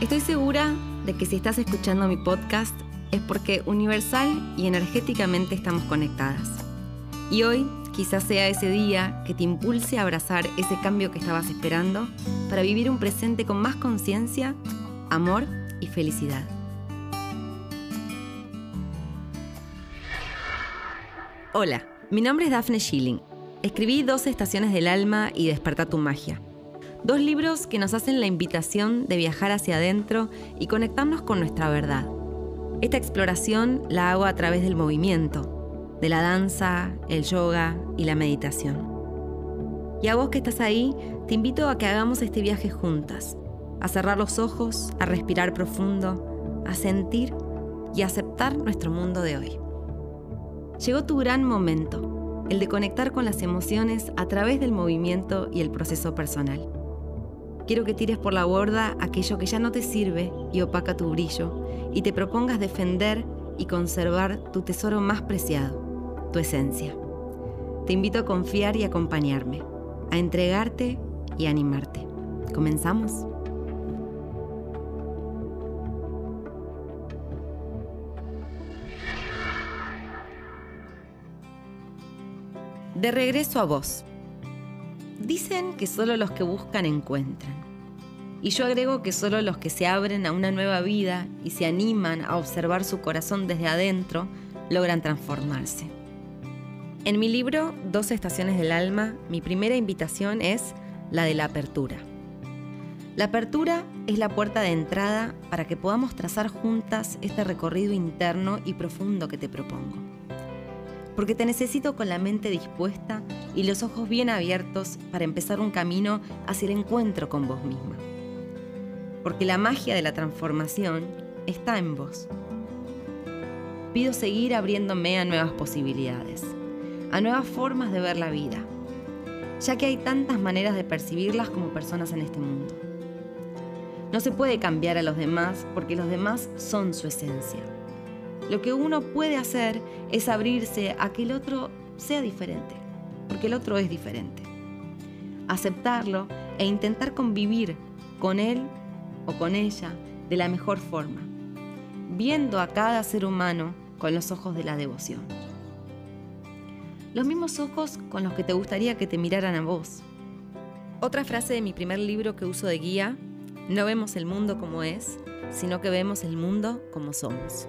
Estoy segura de que si estás escuchando mi podcast es porque universal y energéticamente estamos conectadas. Y hoy quizás sea ese día que te impulse a abrazar ese cambio que estabas esperando para vivir un presente con más conciencia, amor y felicidad. Hola, mi nombre es Daphne Schilling. Escribí 12 estaciones del alma y Desperta tu magia Dos libros que nos hacen la invitación de viajar hacia adentro y conectarnos con nuestra verdad. Esta exploración la hago a través del movimiento, de la danza, el yoga y la meditación. Y a vos que estás ahí, te invito a que hagamos este viaje juntas, a cerrar los ojos, a respirar profundo, a sentir y aceptar nuestro mundo de hoy. Llegó tu gran momento, el de conectar con las emociones a través del movimiento y el proceso personal. Quiero que tires por la borda aquello que ya no te sirve y opaca tu brillo, y te propongas defender y conservar tu tesoro más preciado, tu esencia. Te invito a confiar y acompañarme, a entregarte y animarte. ¿Comenzamos? De regreso a vos. Dicen que solo los que buscan encuentran. Y yo agrego que solo los que se abren a una nueva vida y se animan a observar su corazón desde adentro logran transformarse. En mi libro Dos Estaciones del Alma, mi primera invitación es la de la apertura. La apertura es la puerta de entrada para que podamos trazar juntas este recorrido interno y profundo que te propongo. Porque te necesito con la mente dispuesta y los ojos bien abiertos para empezar un camino hacia el encuentro con vos misma. Porque la magia de la transformación está en vos. Pido seguir abriéndome a nuevas posibilidades, a nuevas formas de ver la vida, ya que hay tantas maneras de percibirlas como personas en este mundo. No se puede cambiar a los demás porque los demás son su esencia. Lo que uno puede hacer es abrirse a que el otro sea diferente porque el otro es diferente. Aceptarlo e intentar convivir con él o con ella de la mejor forma, viendo a cada ser humano con los ojos de la devoción. Los mismos ojos con los que te gustaría que te miraran a vos. Otra frase de mi primer libro que uso de guía, no vemos el mundo como es, sino que vemos el mundo como somos.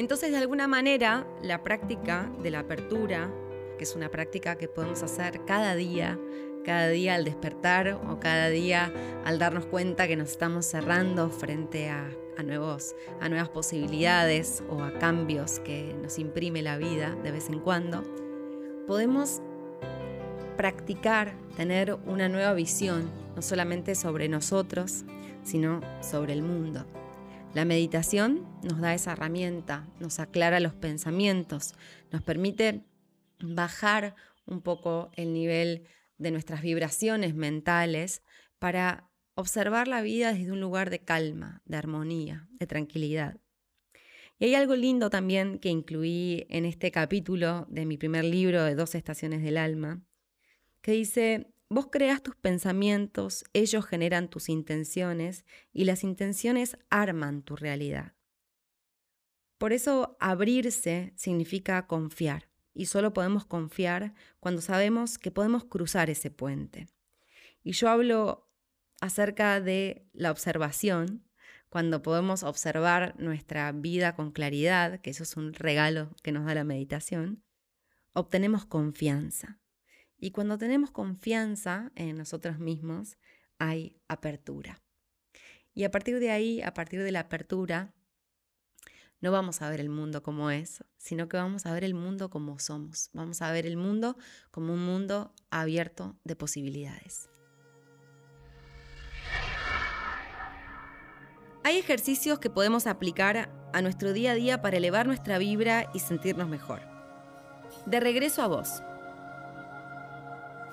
Entonces, de alguna manera, la práctica de la apertura, que es una práctica que podemos hacer cada día, cada día al despertar o cada día al darnos cuenta que nos estamos cerrando frente a, nuevos, a nuevas posibilidades o a cambios que nos imprime la vida de vez en cuando, podemos practicar, tener una nueva visión, no solamente sobre nosotros, sino sobre el mundo. La meditación nos da esa herramienta, nos aclara los pensamientos, nos permite bajar un poco el nivel de nuestras vibraciones mentales para observar la vida desde un lugar de calma, de armonía, de tranquilidad. Y hay algo lindo también que incluí en este capítulo de mi primer libro de Dos Estaciones del Alma, que dice, vos creas tus pensamientos, ellos generan tus intenciones y las intenciones arman tu realidad. Por eso abrirse significa confiar y solo podemos confiar cuando sabemos que podemos cruzar ese puente. Y yo hablo acerca de la observación, cuando podemos observar nuestra vida con claridad, que eso es un regalo que nos da la meditación, obtenemos confianza. Y cuando tenemos confianza en nosotros mismos, hay apertura. Y a partir de ahí, a partir de la apertura, no vamos a ver el mundo como es, sino que vamos a ver el mundo como somos. Vamos a ver el mundo como un mundo abierto de posibilidades. Hay ejercicios que podemos aplicar a nuestro día a día para elevar nuestra vibra y sentirnos mejor. De regreso a vos.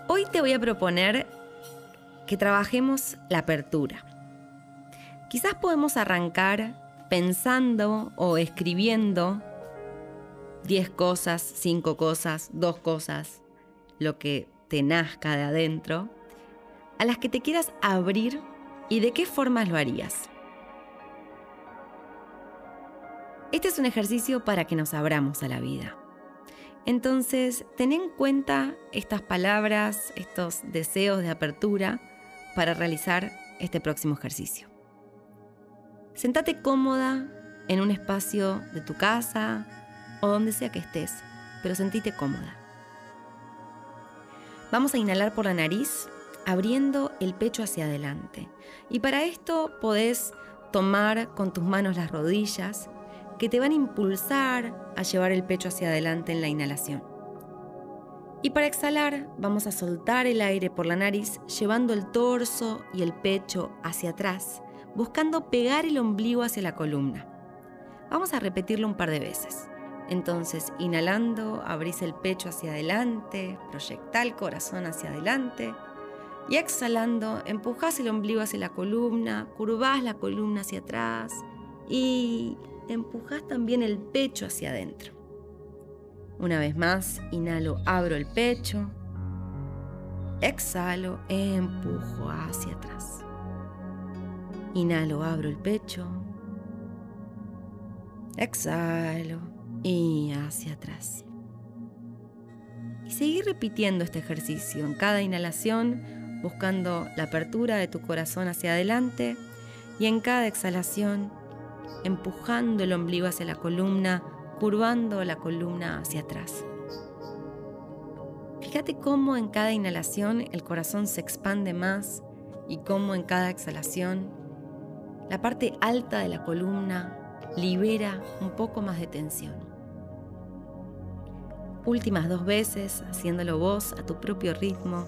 Hoy te voy a proponer que trabajemos la apertura. Quizás podemos arrancar pensando o escribiendo 10 cosas, 5 cosas, 2 cosas, lo que te nazca de adentro, a las que te quieras abrir y de qué formas lo harías. Este es un ejercicio para que nos abramos a la vida. Entonces, ten en cuenta estas palabras, estos deseos de apertura para realizar este próximo ejercicio. Sentate cómoda en un espacio de tu casa o donde sea que estés, pero sentite cómoda. Vamos a inhalar por la nariz, abriendo el pecho hacia adelante. Y para esto podés tomar con tus manos las rodillas que te van a impulsar a llevar el pecho hacia adelante en la inhalación. Y para exhalar vamos a soltar el aire por la nariz llevando el torso y el pecho hacia atrás, buscando pegar el ombligo hacia la columna. Vamos a repetirlo un par de veces. Entonces, inhalando, abrís el pecho hacia adelante, proyecta el corazón hacia adelante. Y exhalando, empujás el ombligo hacia la columna, curvás la columna hacia atrás y empujás también el pecho hacia adentro. Una vez más, inhalo, abro el pecho. Exhalo, empujo hacia atrás. Inhalo, abro el pecho. Exhalo y hacia atrás. Y seguir repitiendo este ejercicio en cada inhalación, buscando la apertura de tu corazón hacia adelante y en cada exhalación, empujando el ombligo hacia la columna, curvando la columna hacia atrás. Fíjate cómo en cada inhalación el corazón se expande más y cómo en cada exhalación la parte alta de la columna libera un poco más de tensión. Últimas dos veces, haciéndolo vos a tu propio ritmo,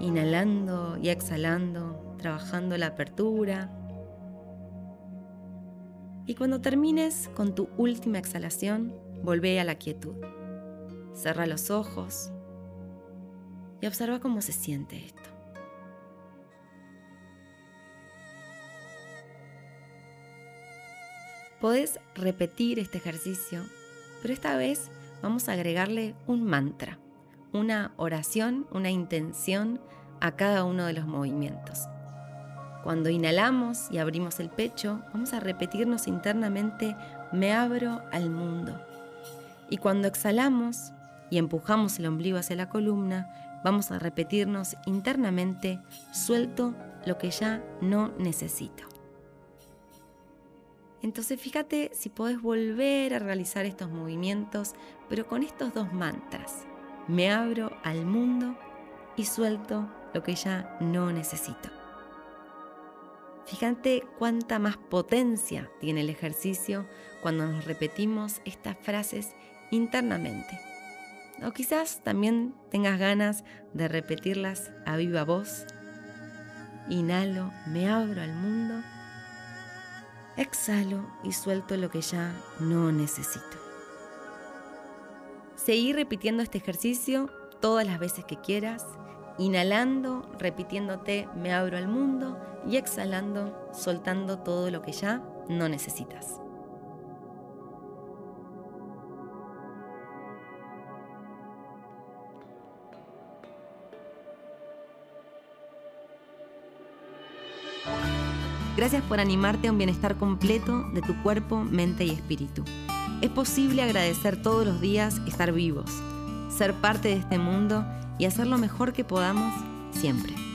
inhalando y exhalando, trabajando la apertura. Y cuando termines con tu última exhalación, volvé a la quietud. Cerra los ojos y observa cómo se siente esto. Podés repetir este ejercicio, pero esta vez vamos a agregarle un mantra, una oración, una intención a cada uno de los movimientos. Cuando inhalamos y abrimos el pecho, vamos a repetirnos internamente, me abro al mundo. Y cuando exhalamos y empujamos el ombligo hacia la columna, vamos a repetirnos internamente, suelto lo que ya no necesito. Entonces fíjate si podés volver a realizar estos movimientos, pero con estos dos mantras. Me abro al mundo y suelto lo que ya no necesito. Fíjate cuánta más potencia tiene el ejercicio cuando nos repetimos estas frases internamente. O quizás también tengas ganas de repetirlas a viva voz. Inhalo, me abro al mundo exhalo y suelto lo que ya no necesito. Seguí repitiendo este ejercicio todas las veces que quieras, inhalando, repitiéndote me abro al mundo y exhalando, soltando todo lo que ya no necesitas. Gracias por animarte a un bienestar completo de tu cuerpo, mente y espíritu. Es posible agradecer todos los días estar vivos, ser parte de este mundo y hacer lo mejor que podamos siempre.